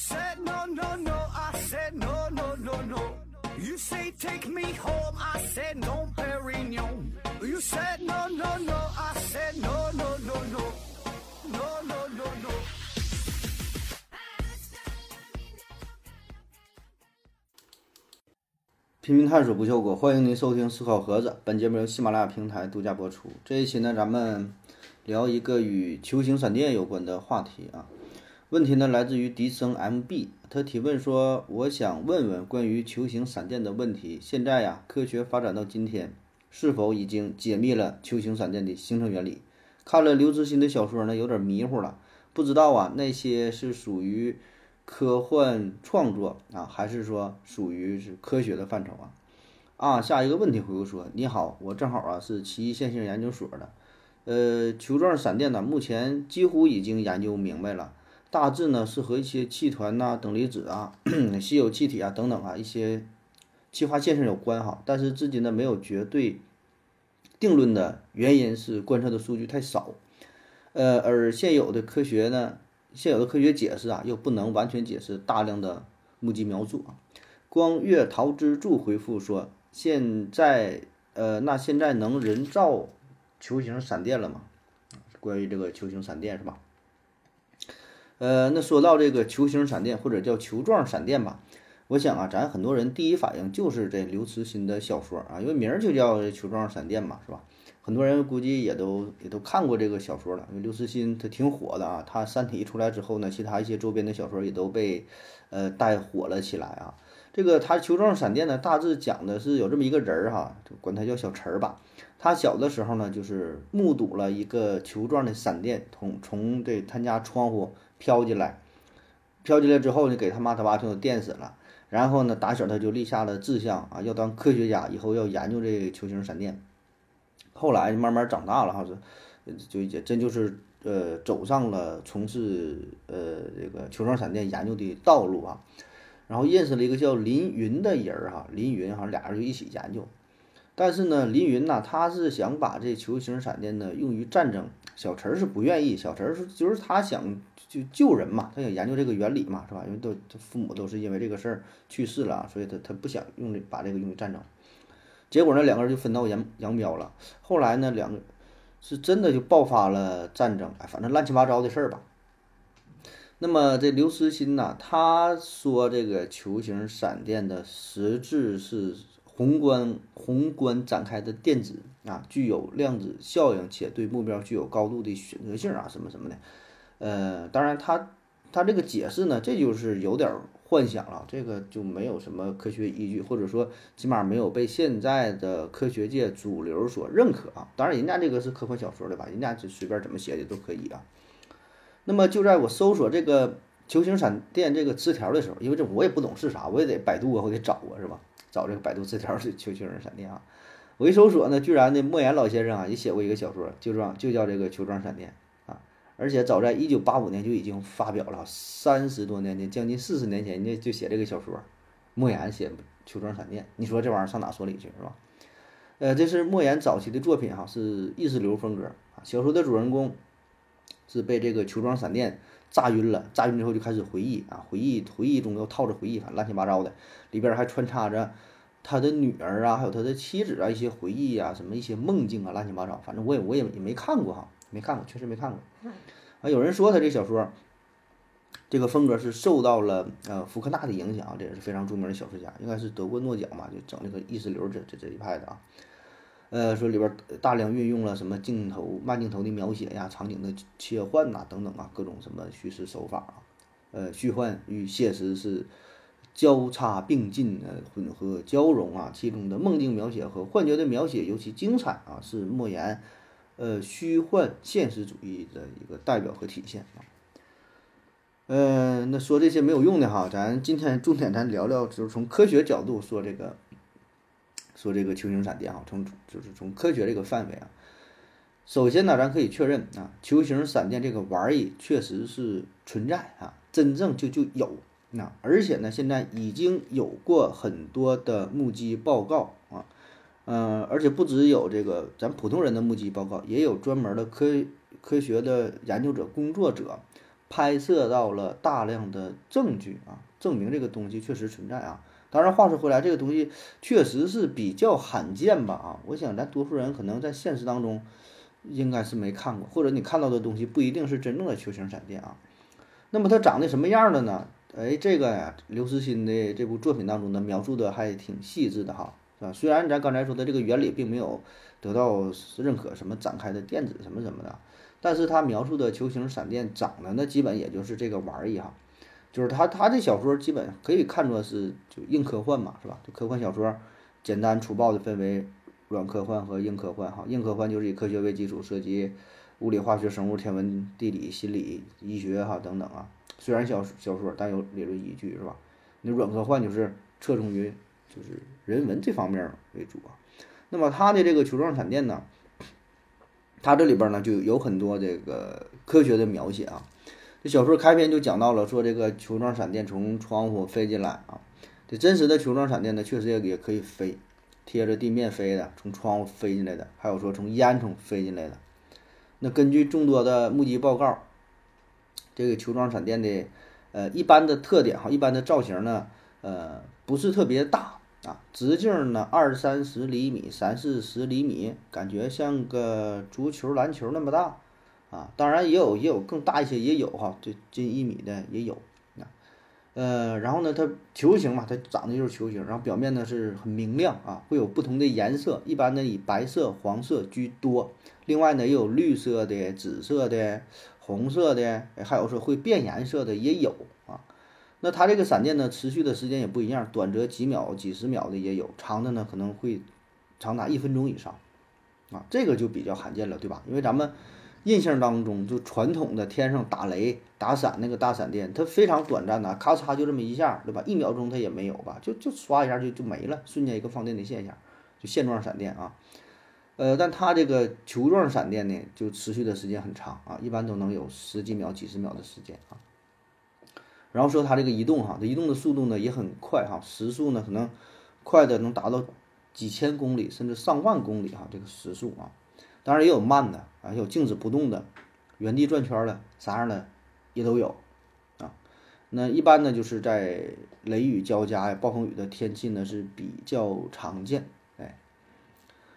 said no, no, no. I said no, no, no, no. You say take me home. I said no, Perignon. You said no, no, no. I said no, no, no, no. No, no, no, no. 拼命探索不效果，欢迎您收听思考盒子。本节目由喜马拉雅平台独家播出。这一期呢，咱们聊一个与球形闪电有关的话题啊。问题呢来自于迪生 MB，他提问说：“我想问问关于球形闪电的问题。现在呀，科学发展到今天，是否已经解密了球形闪电的形成原理？看了刘慈欣的小说呢，有点迷糊了，不知道啊那些是属于。”科幻创作啊，还是说属于是科学的范畴啊？啊，下一个问题回复说：你好，我正好啊是奇异线性研究所的，呃，球状闪电呢，目前几乎已经研究明白了，大致呢是和一些气团呐、等离子啊、稀有气体啊等等啊一些气化现象有关哈，但是至今呢没有绝对定论的原因是观测的数据太少，呃，而现有的科学呢。现有的科学解释啊，又不能完全解释大量的目击描述啊。光月桃之助回复说：“现在，呃，那现在能人造球形闪电了吗？关于这个球形闪电是吧？呃，那说到这个球形闪电或者叫球状闪电吧，我想啊，咱很多人第一反应就是这刘慈欣的小说啊，因为名儿就叫球状闪电嘛，是吧？”很多人估计也都也都看过这个小说了，因为刘慈欣他挺火的啊。他《三体》一出来之后呢，其他一些周边的小说也都被呃带火了起来啊。这个他球状闪电呢，大致讲的是有这么一个人儿哈，管他叫小陈儿吧。他小的时候呢，就是目睹了一个球状的闪电从从这他家窗户飘进来，飘进来之后呢，给他妈他爸就电死了。然后呢，打小他就立下了志向啊，要当科学家，以后要研究这球形闪电。后来慢慢长大了哈，是就也真就是呃走上了从事呃这个球状闪电研究的道路啊，然后认识了一个叫林云的人儿哈，林云哈俩人就一起研究，但是呢林云呐他是想把这球形闪电呢用于战争，小陈是不愿意，小陈是就是他想就救人嘛，他想研究这个原理嘛是吧？因为都他父母都是因为这个事儿去世了，所以他他不想用这把这个用于战争。结果呢，两个人就分道扬扬镳了。后来呢，两个是真的就爆发了战争，哎，反正乱七八糟的事儿吧。那么这刘慈欣呐，他说这个球形闪电的实质是宏观宏观展开的电子啊，具有量子效应，且对目标具有高度的选择性啊，什么什么的。呃，当然他他这个解释呢，这就是有点。幻想了，这个就没有什么科学依据，或者说起码没有被现在的科学界主流所认可啊。当然，人家这个是科幻小说的吧，人家就随便怎么写的都可以啊。那么就在我搜索这个球形闪电这个词条的时候，因为这我也不懂是啥，我也得百度啊，我得找啊，是吧？找这个百度词条是球形闪电啊。我一搜索呢，居然呢莫言老先生啊也写过一个小说，就叫就叫这个球状闪电。啊而且早在一九八五年就已经发表了，三十多年前，将近四十年前，人家就写这个小说，莫言写《球状闪电》，你说这玩意儿上哪说理去是吧？呃，这是莫言早期的作品哈，是意识流风格啊。小说的主人公是被这个球状闪电炸晕了，炸晕之后就开始回忆啊，回忆回忆中又套着回忆，反正乱七八糟的，里边还穿插着他的女儿啊，还有他的妻子啊一些回忆啊，什么一些梦境啊，乱七八糟，反正我也我也也没看过哈。没看过，确实没看过。啊，有人说他这小说，这个风格是受到了呃福克纳的影响，这也是非常著名的小说家，应该是得过诺奖嘛，就整这个意识流这这这一派的啊。呃，说里边大量运用了什么镜头慢镜头的描写呀，场景的切换呐等等啊，各种什么叙事手法啊，呃，虚幻与现实是交叉并进呃混合交融啊，其中的梦境描写和幻觉的描写尤其精彩啊，是莫言。呃，虚幻现实主义的一个代表和体现啊。呃，那说这些没有用的哈，咱今天重点咱聊聊，就是从科学角度说这个，说这个球形闪电哈，从就是从科学这个范围啊。首先呢，咱可以确认啊，球形闪电这个玩意确实是存在啊，真正就就有那，而且呢，现在已经有过很多的目击报告啊。嗯，而且不只有这个咱普通人的目击报告，也有专门的科科学的研究者、工作者拍摄到了大量的证据啊，证明这个东西确实存在啊。当然，话说回来，这个东西确实是比较罕见吧啊。我想咱多数人可能在现实当中应该是没看过，或者你看到的东西不一定是真正的球形闪电啊。那么它长得什么样的呢？哎，这个呀，刘慈欣的这部作品当中呢，描述的还挺细致的哈，是吧？虽然咱刚才说的这个原理并没有得到认可，什么展开的电子什么什么的，但是他描述的球形闪电长得那基本也就是这个玩意哈，就是他他这小说基本可以看作是就硬科幻嘛，是吧？就科幻小说，简单粗暴的分为软科幻和硬科幻哈。硬科幻就是以科学为基础，涉及物理、化学、生物、天文、地理、心理、医学哈等等啊。虽然小小说，但有理论依据，是吧？那软科幻就是侧重于就是人文这方面为主啊。那么它的这个球状闪电呢，它这里边呢就有很多这个科学的描写啊。这小说开篇就讲到了，说这个球状闪电从窗户飞进来啊。这真实的球状闪电呢，确实也也可以飞，贴着地面飞的，从窗户飞进来的，还有说从烟囱飞进来的。那根据众多的目击报告。这个球状闪电的，呃，一般的特点哈，一般的造型呢，呃，不是特别大啊，直径呢二三十厘米，三四十厘米，感觉像个足球、篮球那么大啊。当然也有也有更大一些，也有哈，这近一米的也有。呃，然后呢，它球形嘛，它长得就是球形，然后表面呢是很明亮啊，会有不同的颜色，一般呢以白色、黄色居多，另外呢也有绿色的、紫色的。红色的，还有说会变颜色的也有啊。那它这个闪电呢，持续的时间也不一样，短则几秒、几十秒的也有，长的呢可能会长达一分钟以上啊。这个就比较罕见了，对吧？因为咱们印象当中，就传统的天上打雷、打闪那个大闪电，它非常短暂的，咔嚓就这么一下，对吧？一秒钟它也没有吧，就就刷一下就就没了，瞬间一个放电的现象，就线状闪电啊。呃，但它这个球状闪电呢，就持续的时间很长啊，一般都能有十几秒、几十秒的时间啊。然后说它这个移动哈，它移动的速度呢也很快哈，时速呢可能快的能达到几千公里甚至上万公里哈，这个时速啊。当然也有慢的啊，有静止不动的、原地转圈的，啥样的也都有啊。那一般呢就是在雷雨交加呀、暴风雨的天气呢是比较常见。哎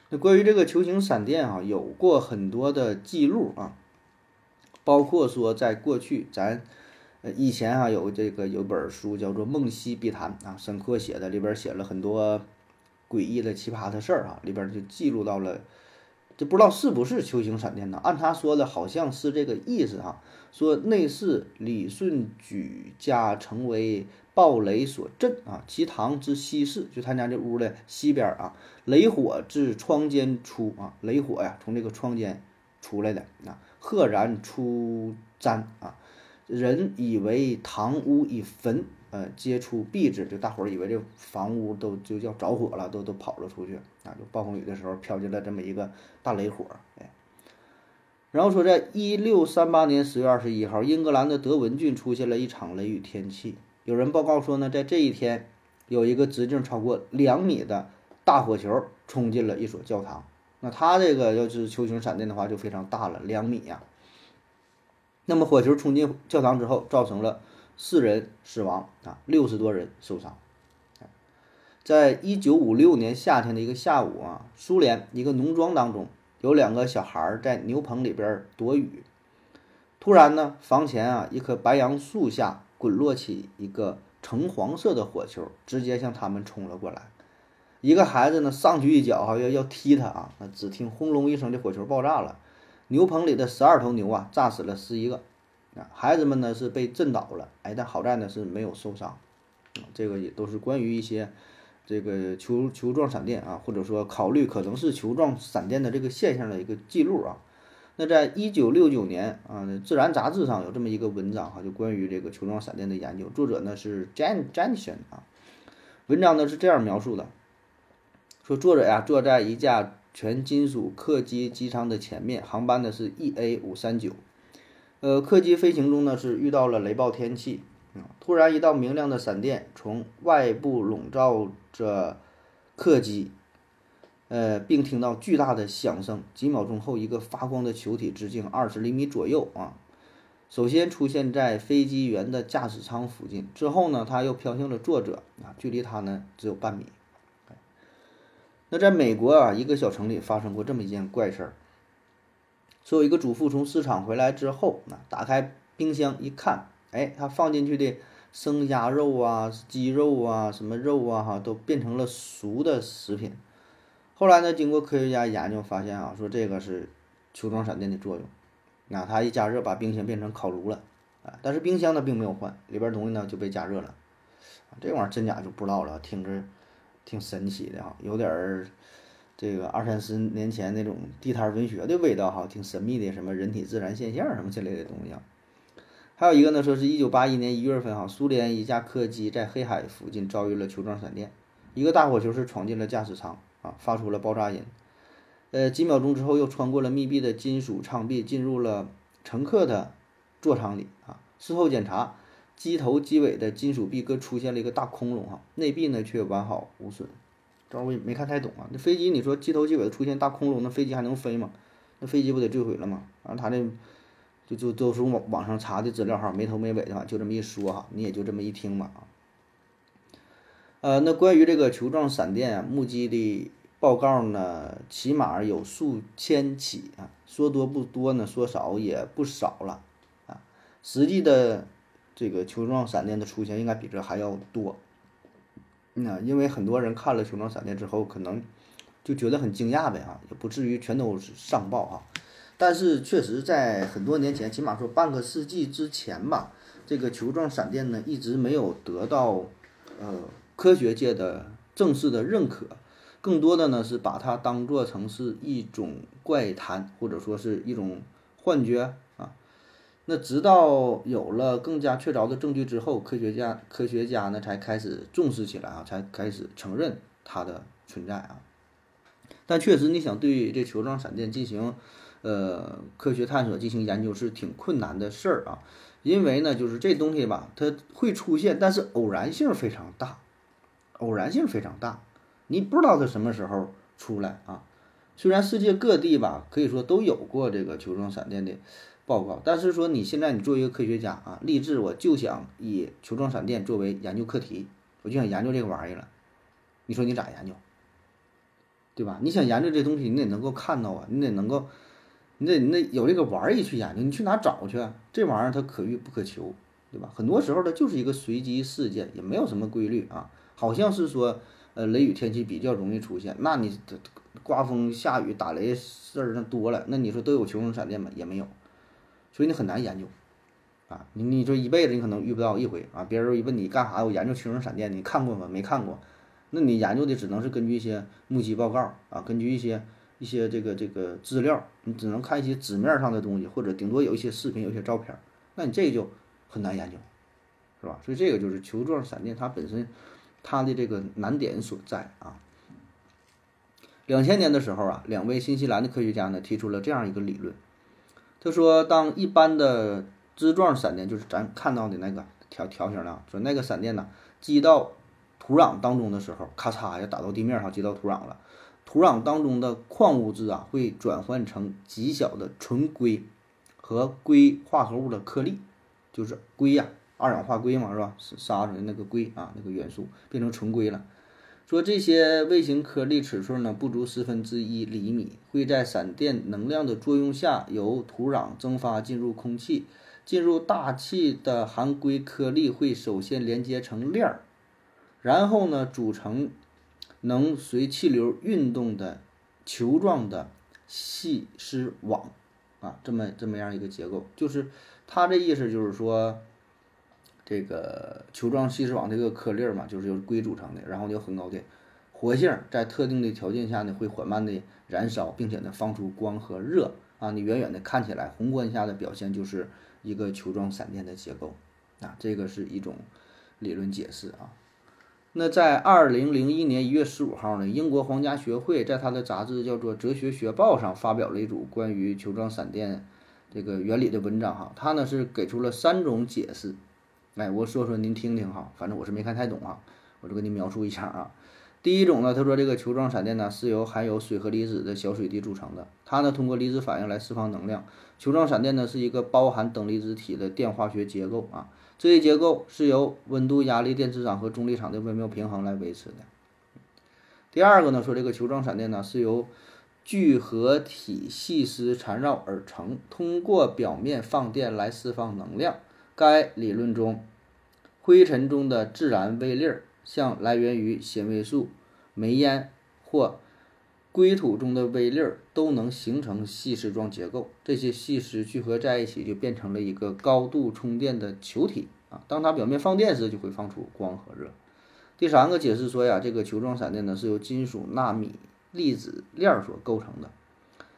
那关于这个球形闪电啊，有过很多的记录啊，包括说在过去咱呃以前啊有这个有本书叫做《梦溪笔谈》啊，沈括写的，里边写了很多诡异的奇葩的事儿啊，里边就记录到了，这不知道是不是球形闪电呢？按他说的好像是这个意思啊，说内侍李顺举家成为。暴雷所震啊，其堂之西室，就他家这屋的西边啊，雷火自窗间出啊，雷火呀从这个窗间出来的啊，赫然出瞻啊，人以为堂屋已焚，呃，接触壁纸，就大伙儿以为这房屋都就要着火了，都都跑了出去啊，就暴风雨的时候飘进来这么一个大雷火，哎，然后说在一六三八年十月二十一号，英格兰的德文郡出现了一场雷雨天气。有人报告说呢，在这一天，有一个直径超过两米的大火球冲进了一所教堂。那它这个要是球形闪电的话，就非常大了，两米呀。那么火球冲进教堂之后，造成了四人死亡啊，六十多人受伤。在一九五六年夏天的一个下午啊，苏联一个农庄当中，有两个小孩在牛棚里边躲雨，突然呢，房前啊一棵白杨树下。滚落起一个橙黄色的火球，直接向他们冲了过来。一个孩子呢，上去一脚，哈，要要踢他啊！那只听轰隆一声，这火球爆炸了，牛棚里的十二头牛啊，炸死了十一个。啊，孩子们呢是被震倒了，哎，但好在呢是没有受伤。这个也都是关于一些这个球球状闪电啊，或者说考虑可能是球状闪电的这个现象的一个记录啊。那在一九六九年啊，《自然》杂志上有这么一个文章哈，就关于这个球状闪电的研究。作者呢是 Jan Jansen 啊。文章呢是这样描述的：说作者呀坐在一架全金属客机机舱的前面，航班呢是 EA 五三九。呃，客机飞行中呢是遇到了雷暴天气啊，突然一道明亮的闪电从外部笼罩着客机。呃，并听到巨大的响声。几秒钟后，一个发光的球体直径二十厘米左右啊，首先出现在飞机员的驾驶舱附近，之后呢，它又飘向了作者啊，距离他呢只有半米。那在美国啊，一个小城里发生过这么一件怪事儿。说有一个主妇从市场回来之后，啊，打开冰箱一看，哎，她放进去的生鸭肉啊、鸡肉啊、什么肉啊，哈，都变成了熟的食品。后来呢，经过科学家研究发现啊，说这个是球状闪电的作用。那它一加热，把冰箱变成烤炉了，啊，但是冰箱呢并没有坏，里边东西呢就被加热了。这玩意儿真假就不知道了，听着挺神奇的哈，有点儿这个二三十年前那种地摊文学的味道哈，挺神秘的，什么人体自然现象什么之类的东西啊。还有一个呢，说是一九八一年一月份哈，苏联一架客机在黑海附近遭遇了球状闪电，一个大火球是闯进了驾驶舱啊，发出了爆炸音。呃，几秒钟之后，又穿过了密闭的金属舱壁，进入了乘客的座舱里啊。事后检查，机头机尾的金属壁各出现了一个大窟窿哈，内壁呢却完好无损。这我也没看太懂啊。那飞机，你说机头机尾出现大窟窿，那飞机还能飞吗？那飞机不得坠毁了吗？啊，他这就就都是网网上查的资料哈，没头没尾的话，就这么一说哈，你也就这么一听吧啊。呃，那关于这个球状闪电啊，目击的。报告呢，起码有数千起啊，说多不多呢，说少也不少了啊。实际的这个球状闪电的出现应该比这还要多。那因为很多人看了球状闪电之后，可能就觉得很惊讶呗啊，也不至于全都是上报哈。但是确实在很多年前，起码说半个世纪之前吧，这个球状闪电呢一直没有得到呃科学界的正式的认可。更多的呢是把它当做成是一种怪谈，或者说是一种幻觉。那直到有了更加确凿的证据之后，科学家科学家呢才开始重视起来啊，才开始承认它的存在啊。但确实，你想对这球状闪电进行呃科学探索、进行研究是挺困难的事儿啊，因为呢，就是这东西吧，它会出现，但是偶然性非常大，偶然性非常大。你不知道它什么时候出来啊？虽然世界各地吧，可以说都有过这个球状闪电的报告，但是说你现在你作为一个科学家啊，立志我就想以球状闪电作为研究课题，我就想研究这个玩意儿了。你说你咋研究？对吧？你想研究这东西，你得能够看到啊，你得能够，你得那有这个玩意去研究，你去哪找去？这玩意儿它可遇不可求，对吧？很多时候它就是一个随机事件，也没有什么规律啊，好像是说。呃，雷雨天气比较容易出现，那你刮风下雨打雷事儿那多了，那你说都有球状闪电吗？也没有，所以你很难研究，啊，你你说一辈子你可能遇不到一回啊。别人一问你干啥，我研究球状闪电，你看过吗？没看过，那你研究的只能是根据一些目击报告啊，根据一些一些这个这个资料，你只能看一些纸面上的东西，或者顶多有一些视频，有一些照片，那你这个就很难研究，是吧？所以这个就是球状闪电它本身。它的这个难点所在啊，两千年的时候啊，两位新西兰的科学家呢提出了这样一个理论，他说，当一般的枝状闪电，就是咱看到的那个条条形的，说那个闪电呢击到土壤当中的时候，咔嚓要打到地面上，击到土壤了，土壤当中的矿物质啊会转换成极小的纯硅和硅化合物的颗粒，就是硅呀。二氧化硅嘛，是吧？是沙子的那个硅啊，那个元素变成纯硅了。说这些微型颗粒尺寸呢不足十分之一厘米，会在闪电能量的作用下由土壤蒸发进入空气，进入大气的含硅颗粒会首先连接成链儿，然后呢组成能随气流运动的球状的细丝网啊，这么这么样一个结构，就是它这意思就是说。这个球状细丝网这个颗粒嘛，就是由硅组成的，然后有很高的活性，在特定的条件下呢，会缓慢的燃烧，并且呢放出光和热啊。你远远的看起来，宏观下的表现就是一个球状闪电的结构啊。这个是一种理论解释啊。那在二零零一年一月十五号呢，英国皇家学会在他的杂志叫做《哲学学报》上发表了一组关于球状闪电这个原理的文章哈，它呢是给出了三种解释。哎，我说说您听听哈，反正我是没看太懂啊，我就给你描述一下啊。第一种呢，他说这个球状闪电呢是由含有水和离子的小水滴组成的，它呢通过离子反应来释放能量。球状闪电呢是一个包含等离子体的电化学结构啊，这一结构是由温度、压力、电磁场和重力场的微妙平衡来维持的。第二个呢，说这个球状闪电呢是由聚合体细丝缠绕而成，通过表面放电来释放能量。该理论中，灰尘中的自然微粒儿，像来源于纤维素、煤烟或硅土中的微粒儿，都能形成细丝状结构。这些细丝聚合在一起，就变成了一个高度充电的球体啊。当它表面放电时，就会放出光和热。第三个解释说呀，这个球状闪电呢是由金属纳米粒子链所构成的，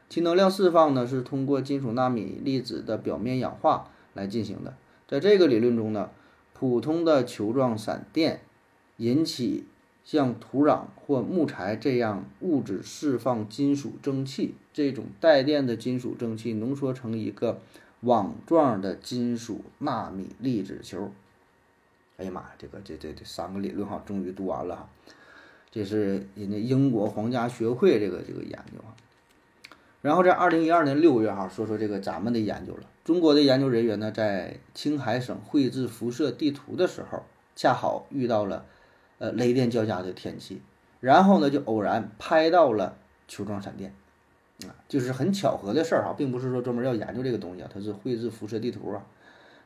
其能量释放呢是通过金属纳米粒子的表面氧化来进行的。在这个理论中呢，普通的球状闪电引起像土壤或木材这样物质释放金属蒸汽，这种带电的金属蒸汽浓缩成一个网状的金属纳米粒子球。哎呀妈呀，这个这这这三个理论哈，终于读完了哈。这是人家英国皇家学会这个这个研究啊。然后在二零一二年六月哈，说说这个咱们的研究了。中国的研究人员呢，在青海省绘制辐射地图的时候，恰好遇到了呃雷电交加的天气，然后呢就偶然拍到了球状闪电，啊，就是很巧合的事儿哈，并不是说专门要研究这个东西啊，它是绘制辐射地图啊。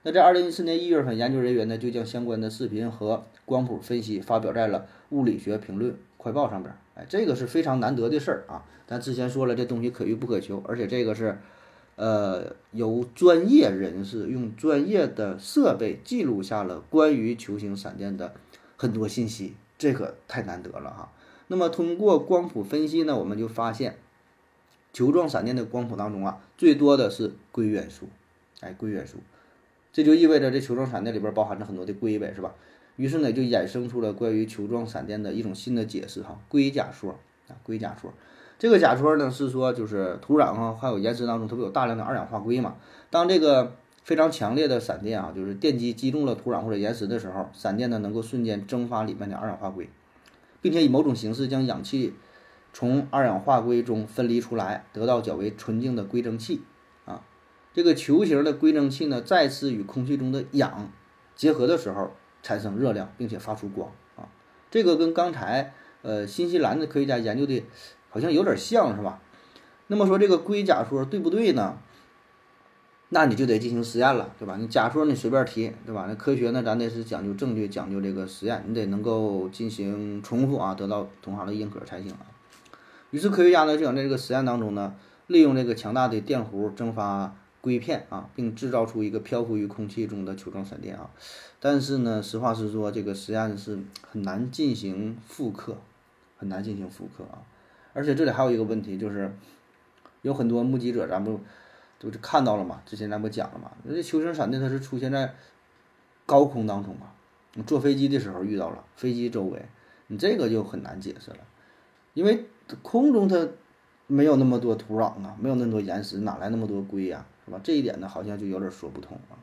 那在二零一四年一月份，研究人员呢就将相关的视频和光谱分析发表在了《物理学评论快报》上边，哎，这个是非常难得的事儿啊。咱之前说了，这东西可遇不可求，而且这个是。呃，由专业人士用专业的设备记录下了关于球形闪电的很多信息，这可太难得了哈。那么通过光谱分析呢，我们就发现球状闪电的光谱当中啊，最多的是硅元素，哎，硅元素，这就意味着这球状闪电里边包含着很多的硅呗，是吧？于是呢，就衍生出了关于球状闪电的一种新的解释哈，硅假说啊，硅假说。这个假说呢是说，就是土壤啊，还有岩石当中，它不有大量的二氧化硅嘛？当这个非常强烈的闪电啊，就是电击击中了土壤或者岩石的时候，闪电呢能够瞬间蒸发里面的二氧化硅，并且以某种形式将氧气从二氧化硅中分离出来，得到较为纯净的硅蒸气啊。这个球形的硅蒸气呢，再次与空气中的氧结合的时候，产生热量，并且发出光啊。这个跟刚才呃新西兰的科学家研究的。好像有点像是吧？那么说这个硅假说对不对呢？那你就得进行实验了，对吧？你假说你随便提，对吧？那科学呢，咱得是讲究证据，讲究这个实验，你得能够进行重复啊，得到同行的认可才行啊。于是科学家呢就想在这个实验当中呢，利用这个强大的电弧蒸发硅片啊，并制造出一个漂浮于空气中的球状闪电啊。但是呢，实话实说，这个实验是很难进行复刻，很难进行复刻啊。而且这里还有一个问题，就是有很多目击者，咱不都是看到了嘛？之前咱不讲了嘛？那这球形闪电它是出现在高空当中啊，你坐飞机的时候遇到了，飞机周围，你这个就很难解释了，因为空中它没有那么多土壤啊，没有那么多岩石，哪来那么多硅呀？是吧？这一点呢，好像就有点说不通啊。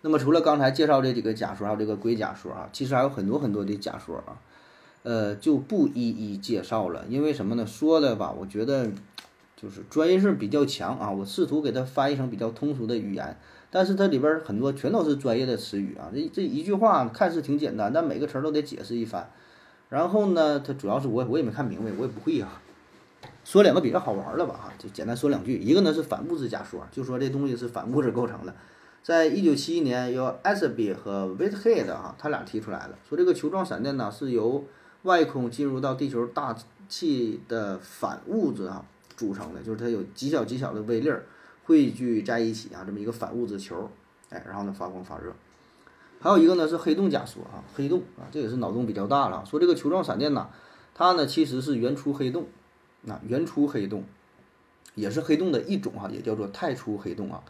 那么除了刚才介绍这几个假说，还有这个硅假说啊，其实还有很多很多的假说啊。呃，就不一一介绍了，因为什么呢？说的吧，我觉得就是专业性比较强啊。我试图给它翻译成比较通俗的语言，但是它里边很多全都是专业的词语啊。这这一句话看似挺简单，但每个词儿都得解释一番。然后呢，它主要是我我也没看明白，我也不会啊。说两个比较好玩的吧哈，就简单说两句。一个呢是反物质假说，就说这东西是反物质构成的。在一九七一年，由艾斯比和 w i t h e a d 啊，他俩提出来的，说这个球状闪电呢是由外空进入到地球大气的反物质啊组成的，就是它有极小极小的微粒儿汇聚在一起啊，这么一个反物质球，哎，然后呢发光发热。还有一个呢是黑洞假说啊，黑洞啊，这也是脑洞比较大了。说这个球状闪电呢，它呢其实是原初黑洞，那原初黑洞也是黑洞的一种哈，也叫做太初黑洞啊。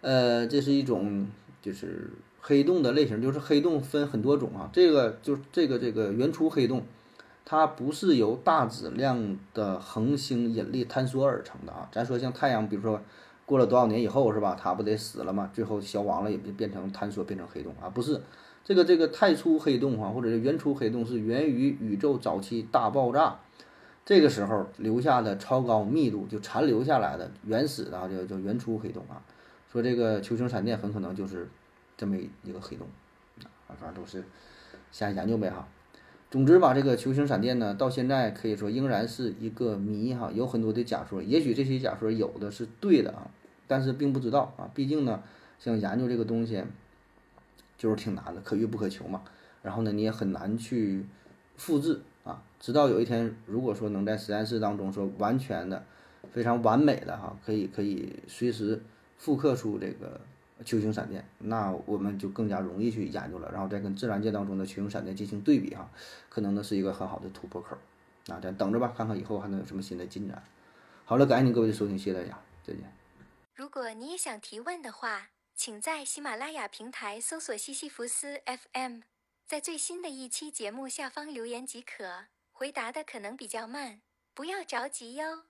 呃，这是一种就是。黑洞的类型就是黑洞分很多种啊，这个就是这个这个原初黑洞，它不是由大质量的恒星引力坍缩而成的啊。咱说像太阳，比如说过了多少年以后是吧，它不得死了嘛？最后消亡了，也就变成坍缩变成黑洞啊？不是，这个这个太初黑洞啊，或者是原初黑洞是源于宇宙早期大爆炸，这个时候留下的超高密度就残留下来的原始的啊，叫叫原初黑洞啊。说这个球形闪电很可能就是这么一个黑洞啊，反正都是瞎研究呗哈。总之吧，这个球形闪电呢，到现在可以说仍然是一个谜哈，有很多的假说，也许这些假说有的是对的啊，但是并不知道啊，毕竟呢，像研究这个东西。就是挺难的，可遇不可求嘛。然后呢，你也很难去复制啊。直到有一天，如果说能在实验室当中说完全的、非常完美的哈，可以可以随时复刻出这个球形闪电，那我们就更加容易去研究了。然后再跟自然界当中的球形闪电进行对比哈，可能呢是一个很好的突破口。那咱等着吧，看看以后还能有什么新的进展。好了，感谢您各位的收听，谢谢大家，再见。如果你也想提问的话。请在喜马拉雅平台搜索西西弗斯 FM，在最新的一期节目下方留言即可。回答的可能比较慢，不要着急哟。